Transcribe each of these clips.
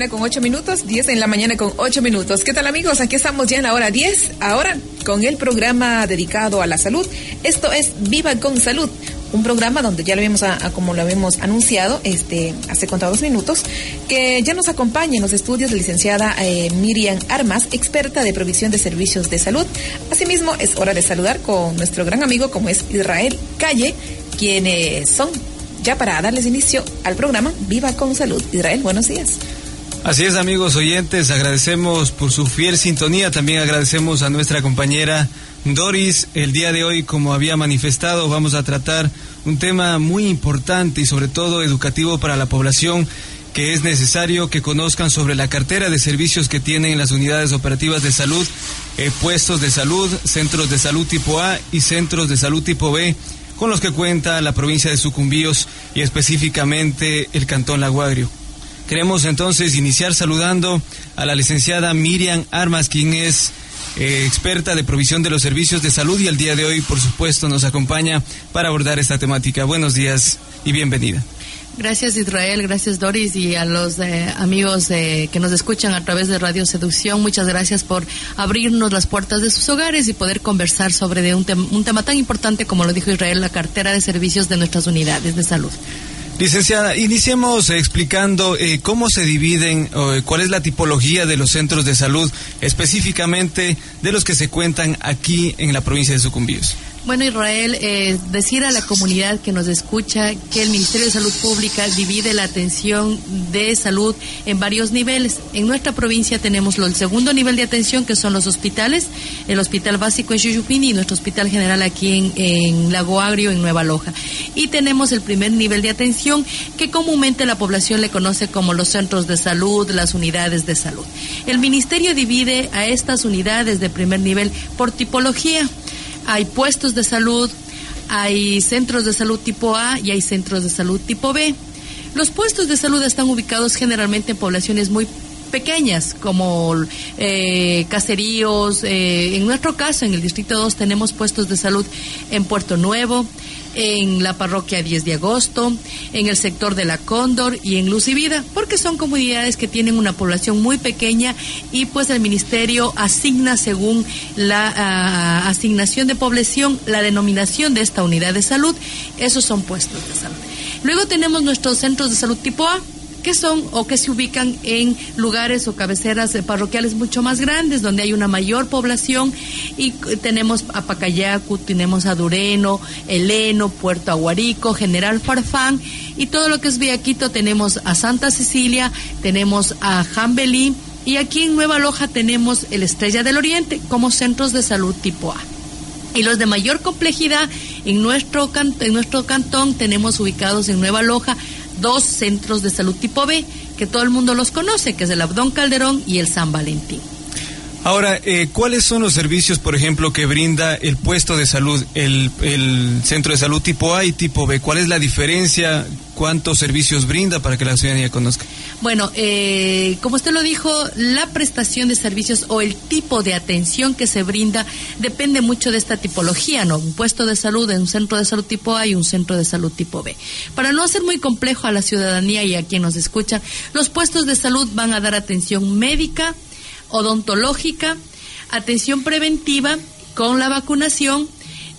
mañana con 8 minutos, 10 en la mañana con 8 minutos. ¿Qué tal amigos? Aquí estamos ya en la hora 10, ahora con el programa dedicado a la salud. Esto es Viva con Salud, un programa donde ya lo habíamos, a, como lo habíamos anunciado este, hace contados minutos, que ya nos acompaña en los estudios la licenciada eh, Miriam Armas, experta de provisión de servicios de salud. Asimismo, es hora de saludar con nuestro gran amigo como es Israel Calle, quienes son ya para darles inicio al programa Viva con Salud. Israel, buenos días. Así es, amigos oyentes, agradecemos por su fiel sintonía, también agradecemos a nuestra compañera Doris. El día de hoy, como había manifestado, vamos a tratar un tema muy importante y sobre todo educativo para la población que es necesario que conozcan sobre la cartera de servicios que tienen las unidades operativas de salud, eh, puestos de salud, centros de salud tipo A y centros de salud tipo B con los que cuenta la provincia de Sucumbíos y específicamente el cantón Laguagrio. Queremos entonces iniciar saludando a la licenciada Miriam Armas, quien es eh, experta de provisión de los servicios de salud y el día de hoy, por supuesto, nos acompaña para abordar esta temática. Buenos días y bienvenida. Gracias Israel, gracias Doris y a los eh, amigos eh, que nos escuchan a través de Radio Seducción. Muchas gracias por abrirnos las puertas de sus hogares y poder conversar sobre un, un tema tan importante como lo dijo Israel, la cartera de servicios de nuestras unidades de salud. Licenciada, iniciemos explicando eh, cómo se dividen, cuál es la tipología de los centros de salud, específicamente de los que se cuentan aquí en la provincia de Sucumbíos. Bueno, Israel, eh, decir a la comunidad que nos escucha que el Ministerio de Salud Pública divide la atención de salud en varios niveles. En nuestra provincia tenemos el segundo nivel de atención, que son los hospitales, el Hospital Básico en Chuyupini y nuestro Hospital General aquí en, en Lago Agrio, en Nueva Loja. Y tenemos el primer nivel de atención, que comúnmente la población le conoce como los centros de salud, las unidades de salud. El Ministerio divide a estas unidades de primer nivel por tipología hay puestos de salud, hay centros de salud tipo A y hay centros de salud tipo B. Los puestos de salud están ubicados generalmente en poblaciones muy pequeñas como eh, caseríos. Eh, en nuestro caso, en el Distrito 2, tenemos puestos de salud en Puerto Nuevo, en la parroquia 10 de agosto, en el sector de la Cóndor y en Luz y Vida, porque son comunidades que tienen una población muy pequeña y pues el ministerio asigna según la ah, asignación de población la denominación de esta unidad de salud. Esos son puestos de salud. Luego tenemos nuestros centros de salud tipo A, que son o que se ubican en lugares o cabeceras parroquiales mucho más grandes, donde hay una mayor población y tenemos a Pacayacu, tenemos a Dureno, Eleno, Puerto Aguarico, General Farfán y todo lo que es Villaquito tenemos a Santa Cecilia, tenemos a Jambelí y aquí en Nueva Loja tenemos el Estrella del Oriente como centros de salud tipo A. Y los de mayor complejidad en nuestro, en nuestro cantón tenemos ubicados en Nueva Loja dos centros de salud tipo B, que todo el mundo los conoce, que es el Abdón Calderón y el San Valentín. Ahora, eh, ¿cuáles son los servicios, por ejemplo, que brinda el puesto de salud, el, centro de salud tipo A y tipo B? ¿Cuál es la diferencia? ¿Cuántos servicios brinda para que la ciudadanía conozca? Bueno, eh, como usted lo dijo, la prestación de servicios o el tipo de atención que se brinda depende mucho de esta tipología, ¿no? Un puesto de salud en un centro de salud tipo A y un centro de salud tipo B. Para no hacer muy complejo a la ciudadanía y a quien nos escucha, los puestos de salud van a dar atención médica, odontológica, atención preventiva con la vacunación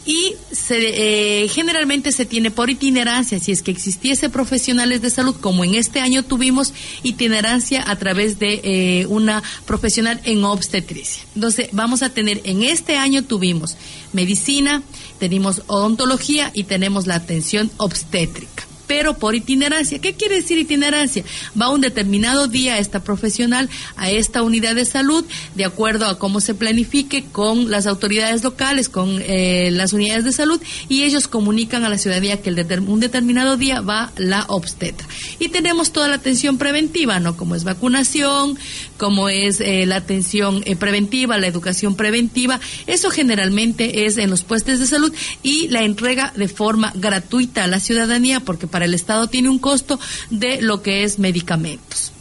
y eh, generalmente se tiene por itinerancia, si es que existiese profesionales de salud, como en este año tuvimos itinerancia a través de eh, una profesional en obstetricia. Entonces, vamos a tener, en este año tuvimos medicina, tenemos odontología y tenemos la atención obstétrica pero por itinerancia. ¿Qué quiere decir itinerancia? Va un determinado día esta profesional a esta unidad de salud, de acuerdo a cómo se planifique con las autoridades locales, con eh, las unidades de salud, y ellos comunican a la ciudadanía que el un determinado día va la obstetra. Y tenemos toda la atención preventiva, ¿no? Como es vacunación, como es eh, la atención eh, preventiva, la educación preventiva. Eso generalmente es en los puestos de salud y la entrega de forma gratuita a la ciudadanía, porque para el Estado tiene un costo de lo que es medicamentos.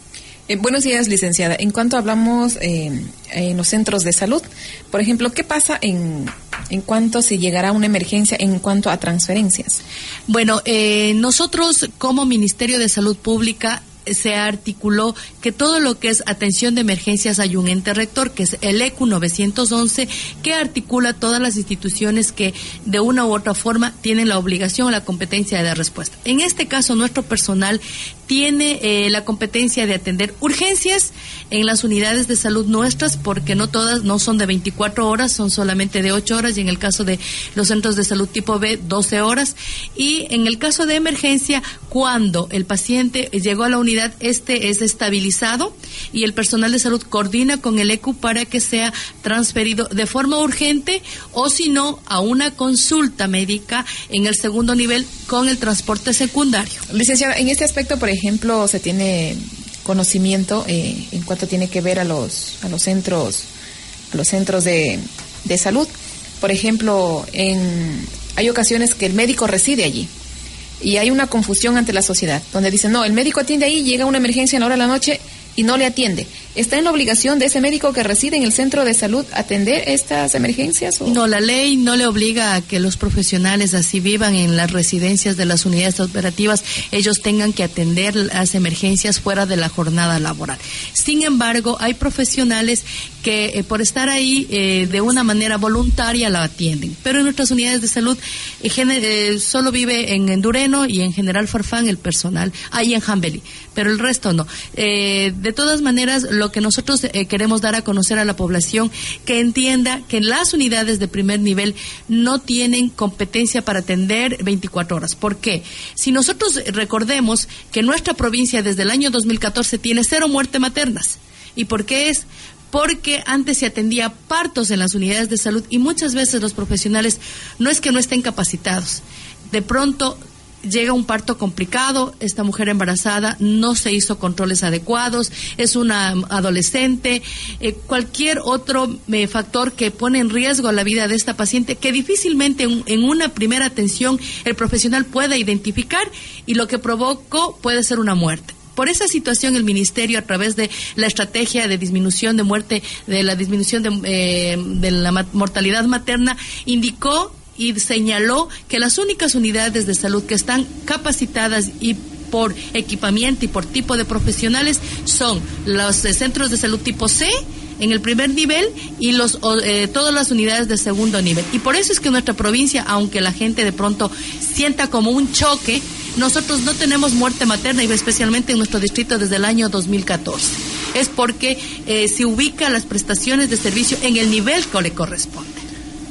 Eh, buenos días, licenciada. En cuanto hablamos eh, en los centros de salud, por ejemplo, ¿qué pasa en, en cuanto si llegará una emergencia en cuanto a transferencias? Bueno, eh, nosotros como Ministerio de Salud Pública se articuló que todo lo que es atención de emergencias hay un ente rector, que es el ECU 911, que articula todas las instituciones que de una u otra forma tienen la obligación o la competencia de dar respuesta. En este caso, nuestro personal tiene eh, la competencia de atender urgencias en las unidades de salud nuestras, porque no todas, no son de 24 horas, son solamente de 8 horas, y en el caso de los centros de salud tipo B, 12 horas. Y en el caso de emergencia, cuando el paciente llegó a la unidad, este es estabilizado y el personal de salud coordina con el ECU para que sea transferido de forma urgente o si no, a una consulta médica en el segundo nivel con el transporte secundario. Licenciada, en este aspecto, por ejemplo, se tiene conocimiento eh, en cuanto tiene que ver a los, a los centros, a los centros de, de salud. Por ejemplo, en, hay ocasiones que el médico reside allí y hay una confusión ante la sociedad, donde dicen, no, el médico atiende ahí, llega una emergencia en la hora de la noche y no le atiende. ¿Está en la obligación de ese médico que reside en el centro de salud atender estas emergencias? No, la ley no le obliga a que los profesionales así vivan en las residencias de las unidades operativas, ellos tengan que atender las emergencias fuera de la jornada laboral. Sin embargo, hay profesionales que eh, por estar ahí eh, de una manera voluntaria la atienden. Pero en nuestras unidades de salud eh, solo vive en Endureno y en General Farfán el personal, ahí en Jambeli, pero el resto no. De todas maneras, lo que nosotros queremos dar a conocer a la población, que entienda que las unidades de primer nivel no tienen competencia para atender 24 horas. ¿Por qué? Si nosotros recordemos que nuestra provincia desde el año 2014 tiene cero muertes maternas. ¿Y por qué es? porque antes se atendía partos en las unidades de salud y muchas veces los profesionales no es que no estén capacitados. De pronto llega un parto complicado, esta mujer embarazada no se hizo controles adecuados, es una adolescente, eh, cualquier otro eh, factor que pone en riesgo la vida de esta paciente que difícilmente en, una primera atención el profesional pueda identificar y lo que provocó puede ser una muerte. Por esa situación, el Ministerio, a través de la estrategia de disminución de muerte, de la disminución de, eh, de la mortalidad materna, indicó y señaló que las únicas unidades de salud que están capacitadas y por equipamiento y por tipo de profesionales son los centros de salud tipo C en el primer nivel y los eh, todas las unidades de segundo nivel. Y por eso es que nuestra provincia, aunque la gente de pronto sienta como un choque, nosotros no tenemos muerte materna y especialmente en nuestro distrito desde el año 2014. Es porque eh, se ubica las prestaciones de servicio en el nivel que le corresponde.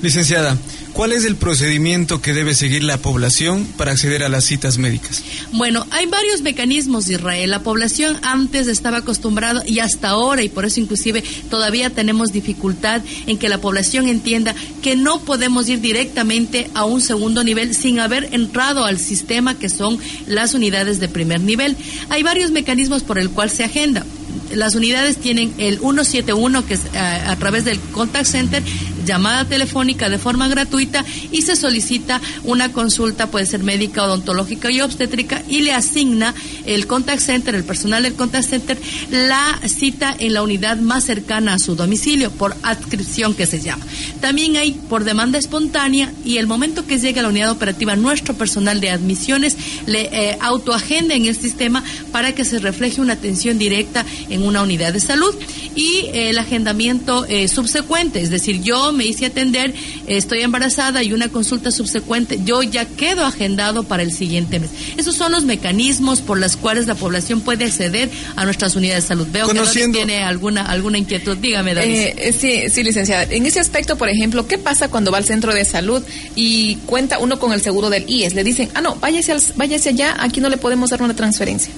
Licenciada, ¿Cuál es el procedimiento que debe seguir la población para acceder a las citas médicas? Bueno, hay varios mecanismos, Israel. La población antes estaba acostumbrada y hasta ahora, y por eso inclusive todavía tenemos dificultad en que la población entienda que no podemos ir directamente a un segundo nivel sin haber entrado al sistema que son las unidades de primer nivel. Hay varios mecanismos por el cual se agenda las unidades tienen el 171, que es eh, a, través del contact center, llamada telefónica de forma gratuita y se solicita una consulta, puede ser médica, odontológica y obstétrica, y le asigna el contact center, el personal del contact center, la cita en la unidad más cercana a su domicilio, por adscripción que se llama. También hay por demanda espontánea y el momento que llegue a la unidad operativa, nuestro personal de admisiones le eh, autoagenda en el sistema para que se refleje una atención directa en una unidad de salud y el agendamiento eh, subsecuente, es decir, yo me hice atender, estoy embarazada y una consulta subsecuente, yo ya quedo agendado para el siguiente mes. Esos son los mecanismos por los cuales la población puede acceder a nuestras unidades de salud. Veo que tiene alguna alguna inquietud. Dígame, David. Eh, eh, sí, sí, licenciada. En ese aspecto, por ejemplo, ¿qué pasa cuando va al centro de salud y cuenta uno con el seguro del IES? Le dicen, ah, no, váyase, al, váyase allá, aquí no le podemos dar una transferencia.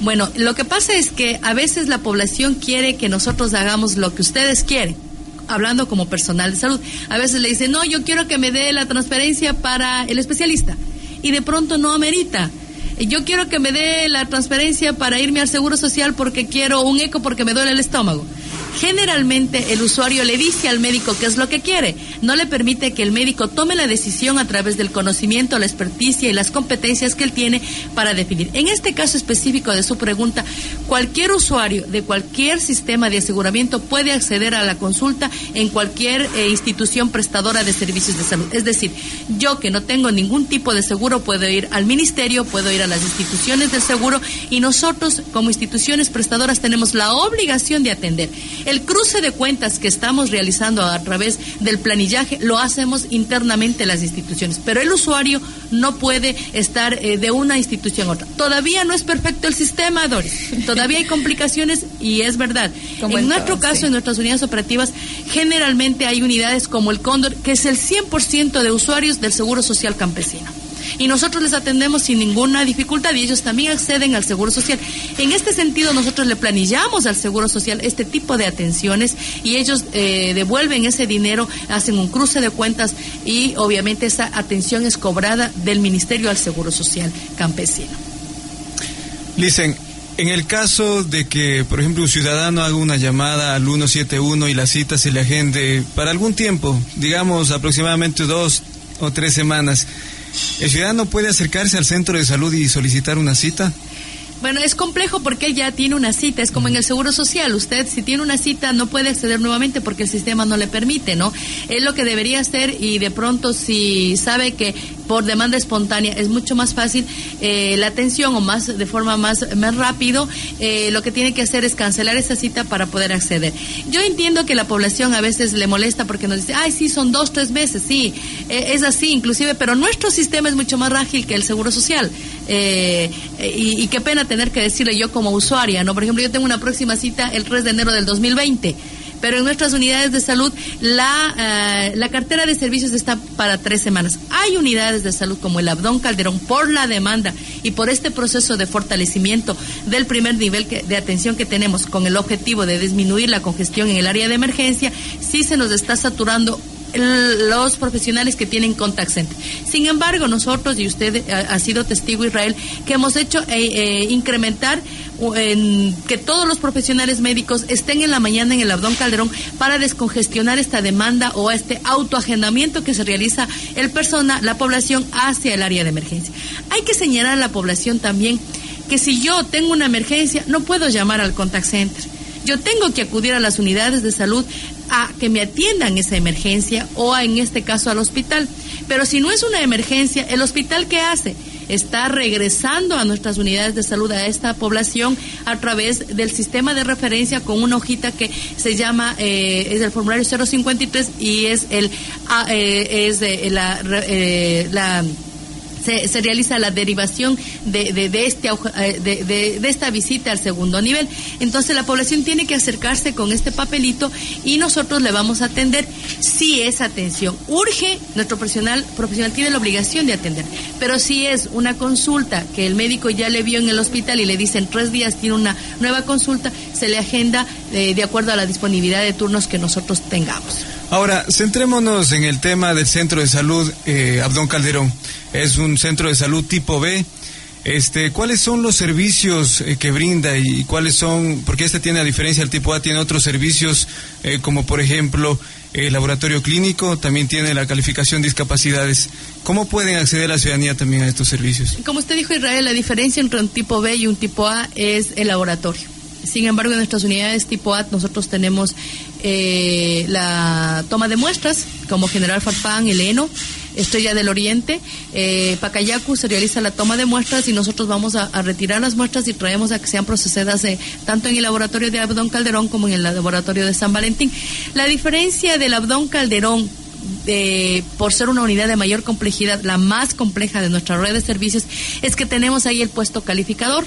Bueno, lo que pasa es que a veces la población quiere que nosotros hagamos lo que ustedes quieren hablando como personal de salud. A veces le dicen, no, yo quiero que me dé la transferencia para el especialista. Y de pronto no amerita. Yo quiero que me dé la transferencia para irme al seguro social porque quiero un eco porque me duele el estómago. Generalmente el usuario le dice al médico qué es lo que quiere, no le permite que el médico tome la decisión a través del conocimiento, la experticia y las competencias que él tiene para definir. En este caso específico de su pregunta, cualquier usuario de cualquier sistema de aseguramiento puede acceder a la consulta en cualquier eh, institución prestadora de servicios de salud. Es decir, yo que no tengo ningún tipo de seguro puedo ir al ministerio, puedo ir a las instituciones del seguro y nosotros como instituciones prestadoras tenemos la obligación de atender. El cruce de cuentas que estamos realizando a través del planillaje lo hacemos internamente las instituciones, pero el usuario no puede estar eh, de una institución a otra. Todavía no es perfecto el sistema, Doris. Todavía hay complicaciones y es verdad. En nuestro caso, en nuestras unidades operativas, generalmente hay unidades como el Cóndor, que es el 100% de usuarios del Seguro Social Campesino y nosotros les atendemos sin ninguna dificultad y ellos también acceden al Seguro Social. En este sentido, nosotros le planillamos al Seguro Social este tipo de atenciones y ellos eh, devuelven ese dinero, hacen un cruce de cuentas y obviamente esa atención es cobrada del Ministerio al Seguro Social campesino. Dicen, en el caso de que, por ejemplo, un ciudadano haga una llamada al 171 y la cita se le agende para algún tiempo, digamos aproximadamente dos o tres semanas, ¿El ciudadano puede acercarse al centro de salud y solicitar una cita? Bueno, es complejo porque ya tiene una cita, es como en el Seguro Social, usted si tiene una cita no puede acceder nuevamente porque el sistema no le permite, ¿no? Es lo que debería hacer y de pronto si sabe que por demanda espontánea es mucho más fácil eh, la atención o más de forma más, más rápido, eh, lo que tiene que hacer es cancelar esa cita para poder acceder. Yo entiendo que la población a veces le molesta porque nos dice, ay, sí, son dos, tres meses, sí, e, es así inclusive, pero nuestro sistema es mucho más ágil que el Seguro Social. Eh, y, qué pena tener que decirle yo como usuaria, ¿no? Por ejemplo, yo tengo una próxima cita el 3 de enero del 2020 pero en nuestras unidades de salud la, eh, la cartera de servicios está para tres semanas. Hay unidades de salud como el Abdón Calderón por la demanda y por este proceso de fortalecimiento del primer nivel de atención que tenemos con el objetivo de disminuir la congestión en el área de emergencia, sí se nos está saturando los profesionales que tienen contact center. Sin embargo, nosotros, y usted eh, ha, sido testigo, Israel, que hemos hecho eh, incrementar en que todos los profesionales médicos estén en la mañana en el Abdón Calderón para descongestionar esta demanda o este autoagendamiento que se realiza el persona, la población hacia el área de emergencia. Hay que señalar a la población también que si yo tengo una emergencia no puedo llamar al contact center. Yo tengo que acudir a las unidades de salud a que me atiendan esa emergencia o en este caso al hospital. Pero si no es una emergencia, ¿el hospital qué hace? está regresando a nuestras unidades de salud a esta población a través del sistema de referencia con una hojita que se llama eh, es el formulario 053 y es el ah, eh, es de la, eh, la se, realiza la derivación de, de, este, eh, de, de, esta visita al segundo nivel. Entonces la población tiene que acercarse con este papelito y nosotros le vamos a atender si es atención. Urge, nuestro profesional, profesional tiene la obligación de atender, pero si es una consulta que el médico ya le vio en el hospital y le dicen tres días tiene una nueva consulta, se le agenda eh, de acuerdo a la disponibilidad de turnos que nosotros tengamos. Ahora, centrémonos en el tema del centro de salud eh, Abdón Calderón. Es un centro de salud tipo B. Este, ¿Cuáles son los servicios eh, que brinda y cuáles son, porque este tiene a diferencia del tipo A, tiene otros servicios eh, como por ejemplo el laboratorio clínico, también tiene la calificación de discapacidades. ¿Cómo pueden acceder la ciudadanía también a estos servicios? Como usted dijo, Israel, la diferencia entre un tipo B y un tipo A es el laboratorio. Sin embargo, en nuestras unidades tipo A nosotros tenemos eh, la toma de muestras como General Farfán, el ENO, Estrella del Oriente, eh, Pacayacu se realiza la toma de muestras y nosotros vamos a, retirar las muestras y traemos a que sean procesadas eh, tanto en el laboratorio de Abdón Calderón como en el laboratorio de San Valentín. La diferencia del Abdón Calderón eh, por ser una unidad de mayor complejidad, la más compleja de nuestra red de servicios, es que tenemos ahí el puesto calificador.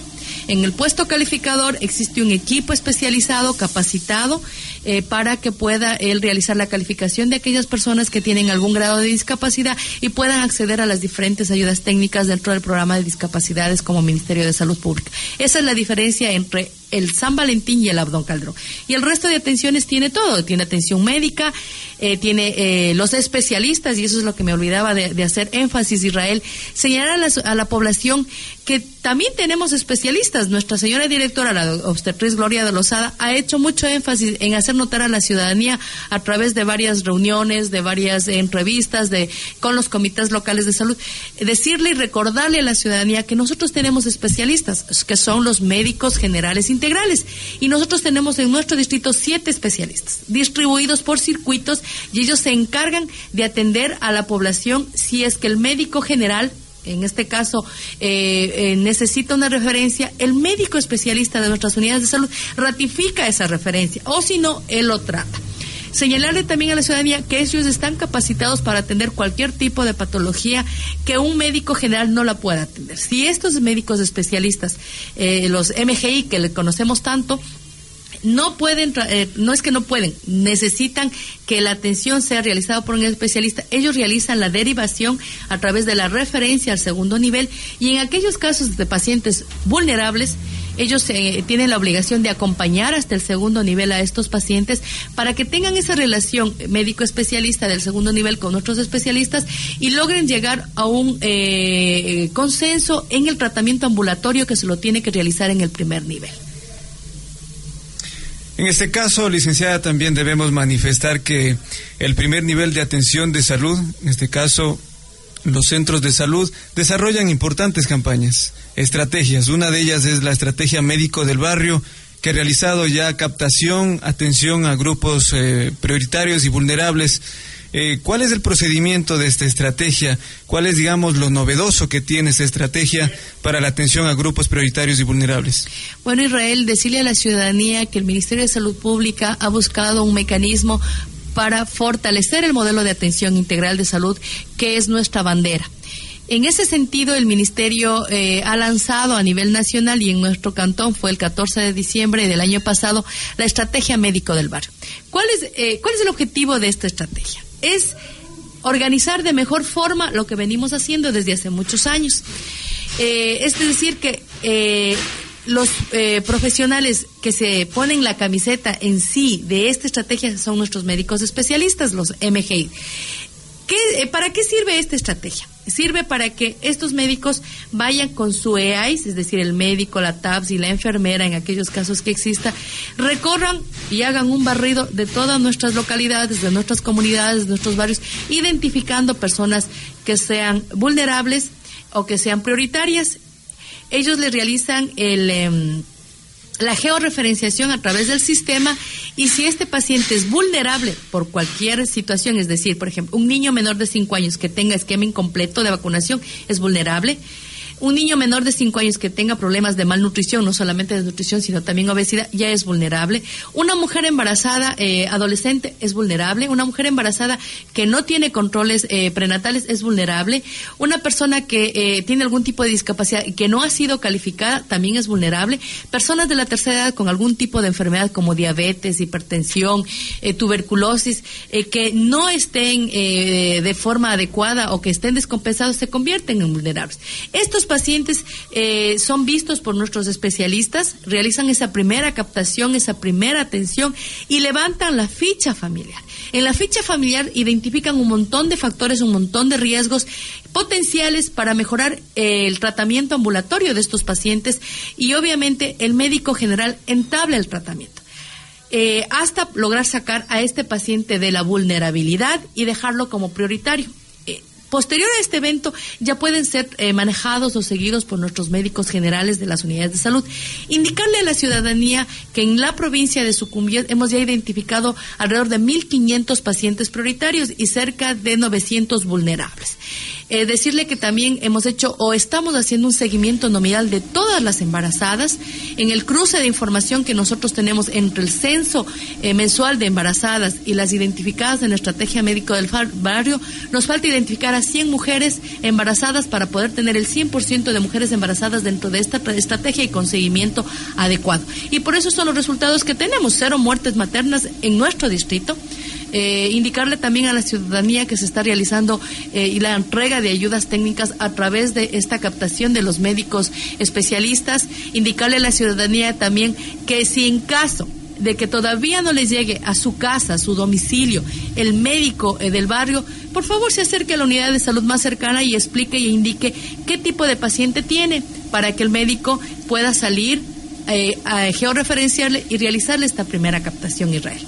En el puesto calificador existe un equipo especializado, capacitado, eh, para que pueda él realizar la calificación de aquellas personas que tienen algún grado de discapacidad y puedan acceder a las diferentes ayudas técnicas dentro del programa de discapacidades como Ministerio de Salud Pública. Esa es la diferencia entre el San Valentín y el Abdón Caldrón. Y el resto de atenciones tiene todo, tiene atención médica, eh, tiene eh, los especialistas, y eso es lo que me olvidaba de, hacer énfasis, Israel, señalar a la, población que también tenemos especialistas. Nuestra señora directora, la obstetriz Gloria de Lozada, ha hecho mucho énfasis en hacer notar a la ciudadanía a través de varias reuniones, de varias entrevistas, de con los comités locales de salud, decirle y recordarle a la ciudadanía que nosotros tenemos especialistas, que son los médicos generales integrales, y nosotros tenemos en nuestro distrito siete especialistas, distribuidos por circuitos y ellos se encargan de atender a la población si es que el médico general en este caso eh, eh, necesita una referencia, el médico especialista de nuestras unidades de salud ratifica esa referencia, o si no, él lo trata. Señalarle también a la ciudadanía que ellos están capacitados para atender cualquier tipo de patología que un médico general no la pueda atender. Si estos médicos especialistas, eh, los MGI que le conocemos tanto, no pueden, eh, no es que no pueden, necesitan que la atención sea realizada por un especialista. Ellos realizan la derivación a través de la referencia al segundo nivel y en aquellos casos de pacientes vulnerables, ellos eh, tienen la obligación de acompañar hasta el segundo nivel a estos pacientes para que tengan esa relación médico especialista del segundo nivel con otros especialistas y logren llegar a un eh, consenso en el tratamiento ambulatorio que se lo tiene que realizar en el primer nivel. En este caso, licenciada, también debemos manifestar que el primer nivel de atención de salud, en este caso los centros de salud, desarrollan importantes campañas, estrategias. Una de ellas es la estrategia médico del barrio, que ha realizado ya captación, atención a grupos eh, prioritarios y vulnerables eh, ¿Cuál es el procedimiento de esta estrategia? ¿Cuál es, digamos, lo novedoso que tiene esta estrategia para la atención a grupos prioritarios y vulnerables? Bueno, Israel, decirle a la ciudadanía que el Ministerio de Salud Pública ha buscado un mecanismo para fortalecer el modelo de atención integral de salud, que es nuestra bandera. En ese sentido, el Ministerio eh, ha lanzado a nivel nacional y en nuestro cantón fue el 14 de diciembre del año pasado la estrategia médico del barrio. ¿Cuál es, eh, ¿cuál es el objetivo de esta estrategia? es organizar de mejor forma lo que venimos haciendo desde hace muchos años. Eh, es decir, que los profesionales que se ponen la camiseta en sí de esta estrategia son nuestros médicos especialistas, los MGI. ¿Para qué sirve esta estrategia? Sirve para que estos médicos vayan con su EAIS, es decir, el médico, la TAPS y la enfermera, en aquellos casos que exista, recorran y hagan un barrido de todas nuestras localidades, de nuestras comunidades, de nuestros barrios, identificando personas que sean vulnerables o que sean prioritarias. Ellos le realizan el... Em, la georreferenciación a través del sistema y si este paciente es vulnerable por cualquier situación, es decir, por ejemplo, un niño menor de 5 años que tenga esquema incompleto de vacunación es vulnerable, un niño menor de 5 años que tenga problemas de malnutrición, no solamente de nutrición, sino también obesidad, ya es vulnerable. Una mujer embarazada, eh, adolescente, es vulnerable. Una mujer embarazada que no tiene controles eh, prenatales es vulnerable. Una persona que eh, tiene algún tipo de discapacidad que no ha sido calificada también es vulnerable. Personas de la tercera edad con algún tipo de enfermedad como diabetes, hipertensión, tuberculosis, que no estén de forma adecuada o que estén descompensados se convierten en vulnerables. Estos pacientes eh, son vistos por nuestros especialistas, realizan esa primera captación, esa primera atención y levantan la ficha familiar. En la ficha familiar identifican un montón de factores, un montón de riesgos potenciales para mejorar eh, el tratamiento ambulatorio de estos pacientes y obviamente el médico general entabla el tratamiento. Eh, hasta lograr sacar a este paciente de la vulnerabilidad y dejarlo como prioritario. Posterior a este evento ya pueden ser eh, manejados o seguidos por nuestros médicos generales de las unidades de salud. Indicarle a la ciudadanía que en la provincia de Sucumbíos hemos ya identificado alrededor de 1.500 pacientes prioritarios y cerca de 900 vulnerables. Eh, decirle que también hemos hecho o estamos haciendo un seguimiento nominal de todas las embarazadas en el cruce de información que nosotros tenemos entre el censo eh, mensual de embarazadas y las identificadas en la estrategia médico del barrio. Nos falta identificar a 100 mujeres embarazadas para poder tener el 100% de mujeres embarazadas dentro de esta estrategia y con seguimiento adecuado. Y por eso son los resultados que tenemos, cero muertes maternas en nuestro distrito. Eh, indicarle también a la ciudadanía que se está realizando eh, y la entrega de ayudas técnicas a través de esta captación de los médicos especialistas. Indicarle a la ciudadanía también que si en caso de que todavía no les llegue a su casa, a su domicilio, el médico eh, del barrio, por favor se acerque a la unidad de salud más cercana y explique y indique qué tipo de paciente tiene para que el médico pueda salir eh, a georreferenciarle y realizarle esta primera captación Israel.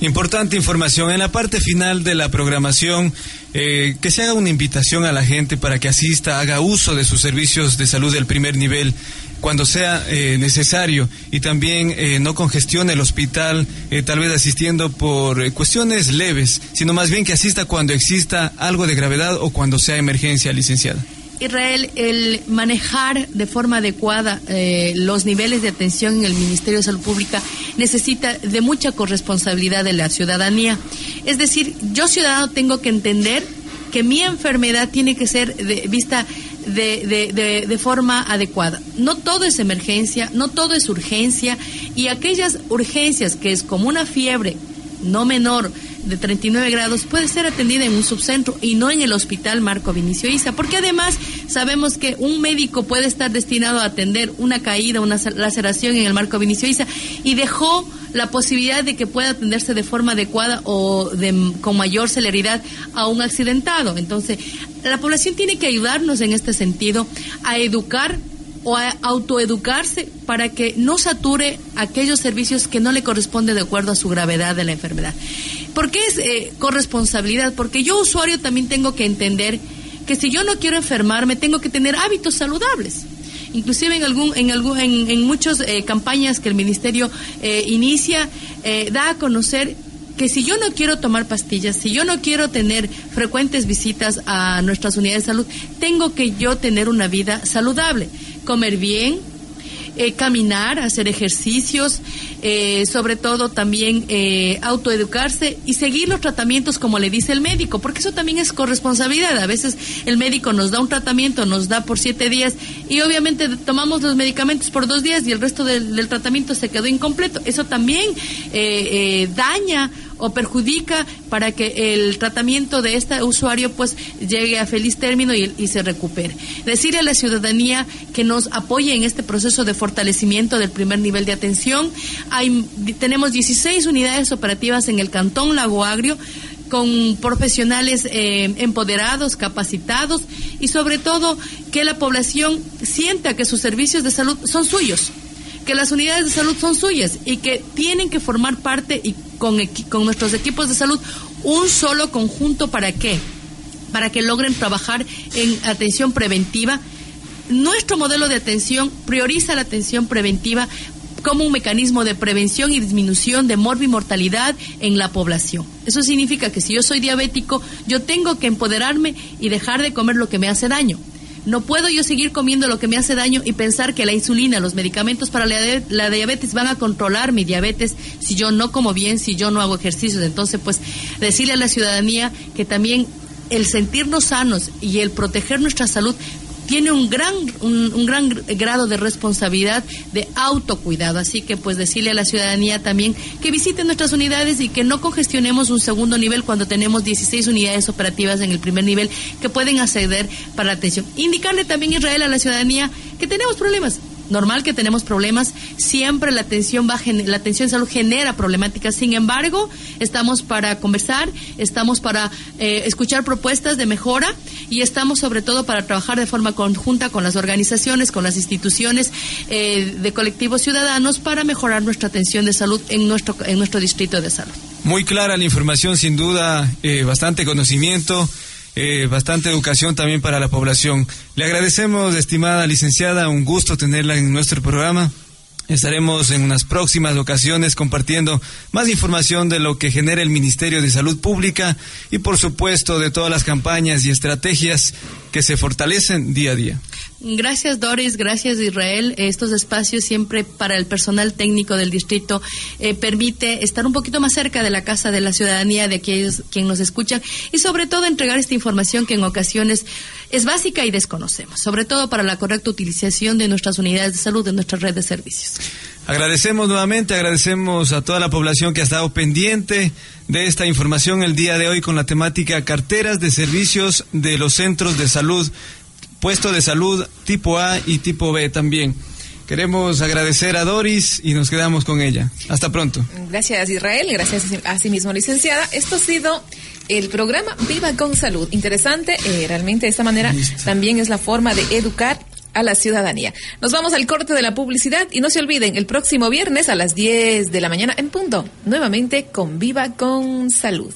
Importante información. En la parte final de la programación, eh, que se haga una invitación a la gente para que asista, haga uso de sus servicios de salud del primer nivel cuando sea eh, necesario y también eh, no congestione el hospital, tal vez asistiendo por cuestiones leves, sino más bien que asista cuando exista algo de gravedad o cuando sea emergencia, licenciada. Israel, el manejar de forma adecuada eh, los niveles de atención en el Ministerio de Salud Pública necesita de mucha corresponsabilidad de la ciudadanía. Es decir, yo ciudadano tengo que entender que mi enfermedad tiene que ser vista de, de, forma adecuada. No todo es emergencia, no todo es urgencia y aquellas urgencias que es como una fiebre no menor, de 39 grados puede ser atendida en un subcentro y no en el hospital Marco Vinicio Isa, porque además sabemos que un médico puede estar destinado a atender una caída, una laceración en el Marco Vinicio Isa y dejó la posibilidad de que pueda atenderse de forma adecuada o de, con mayor celeridad a un accidentado. Entonces, la población tiene que ayudarnos en este sentido a educar o a autoeducarse para que no sature aquellos servicios que no le corresponden de acuerdo a su gravedad de la enfermedad. ¿Por qué es eh, corresponsabilidad? Porque yo usuario también tengo que entender que si yo no quiero enfermarme, tengo que tener hábitos saludables inclusive en algún en algún en, en muchas eh, campañas que el ministerio eh, inicia da a conocer que si yo no quiero tomar pastillas, si yo no quiero tener frecuentes visitas a nuestras unidades de salud, tengo que yo tener una vida saludable comer bien, eh, caminar, hacer ejercicios, eh, sobre todo también eh, autoeducarse y seguir los tratamientos como le dice el médico, porque eso también es corresponsabilidad. A veces el médico nos da un tratamiento, nos da por siete días y obviamente tomamos los medicamentos por dos días y el resto del, del tratamiento se quedó incompleto. Eso también daña o perjudica para que el tratamiento de este usuario pues llegue a feliz término y, se recupere. Decirle a la ciudadanía que nos apoye en este proceso de fortalecimiento del primer nivel de atención. Hay, tenemos 16 unidades operativas en el Cantón Lago Agrio con profesionales eh, empoderados, capacitados y sobre todo que la población sienta que sus servicios de salud son suyos que las unidades de salud son suyas y que tienen que formar parte y con, con nuestros equipos de salud un solo conjunto para qué? Para que logren trabajar en atención preventiva. Nuestro modelo de atención prioriza la atención preventiva como un mecanismo de prevención y disminución de morbimortalidad en la población. Eso significa que si yo soy diabético, yo tengo que empoderarme y dejar de comer lo que me hace daño. No puedo yo seguir comiendo lo que me hace daño y pensar que la insulina, los medicamentos para la, diabetes van a controlar mi diabetes si yo no como bien, si yo no hago ejercicios. Entonces, pues decirle a la ciudadanía que también el sentirnos sanos y el proteger nuestra salud tiene un gran, un, gran grado de responsabilidad de autocuidado. Así que pues decirle a la ciudadanía también que visiten nuestras unidades y que no congestionemos un segundo nivel cuando tenemos 16 unidades operativas en el primer nivel que pueden acceder para la atención. Indicarle también Israel a la ciudadanía que tenemos problemas normal que tenemos problemas, siempre la atención va la atención en salud genera problemáticas. Sin embargo, estamos para conversar, estamos para eh, escuchar propuestas de mejora y estamos sobre todo para trabajar de forma conjunta con las organizaciones, con las instituciones eh, de colectivos ciudadanos para mejorar nuestra atención de salud en nuestro en nuestro distrito de salud. Muy clara la información, sin duda, eh, bastante conocimiento. Eh, bastante educación también para la población. Le agradecemos, estimada licenciada, un gusto tenerla en nuestro programa. Estaremos en unas próximas ocasiones compartiendo más información de lo que genera el Ministerio de Salud Pública y por supuesto de todas las campañas y estrategias que se fortalecen día a día. Gracias Doris, gracias Israel. Estos espacios siempre para el personal técnico del distrito eh, permite estar un poquito más cerca de la casa de la ciudadanía, de aquellos quien nos escuchan y sobre todo entregar esta información que en ocasiones es básica y desconocemos, sobre todo para la correcta utilización de nuestras unidades de salud, de nuestra red de servicios. Agradecemos nuevamente, agradecemos a toda la población que ha estado pendiente de esta información el día de hoy con la temática carteras de servicios de los centros de salud, puesto de salud tipo A y tipo B también. Queremos agradecer a Doris y nos quedamos con ella. Hasta pronto. Gracias Israel, gracias a sí mismo licenciada. Esto ha sido el programa Viva con Salud. Interesante, eh, realmente de esta manera también es la forma de educar a la ciudadanía. Nos vamos al corte de la publicidad y no se olviden, el próximo viernes a las 10 de la mañana en punto, nuevamente con Viva con Salud.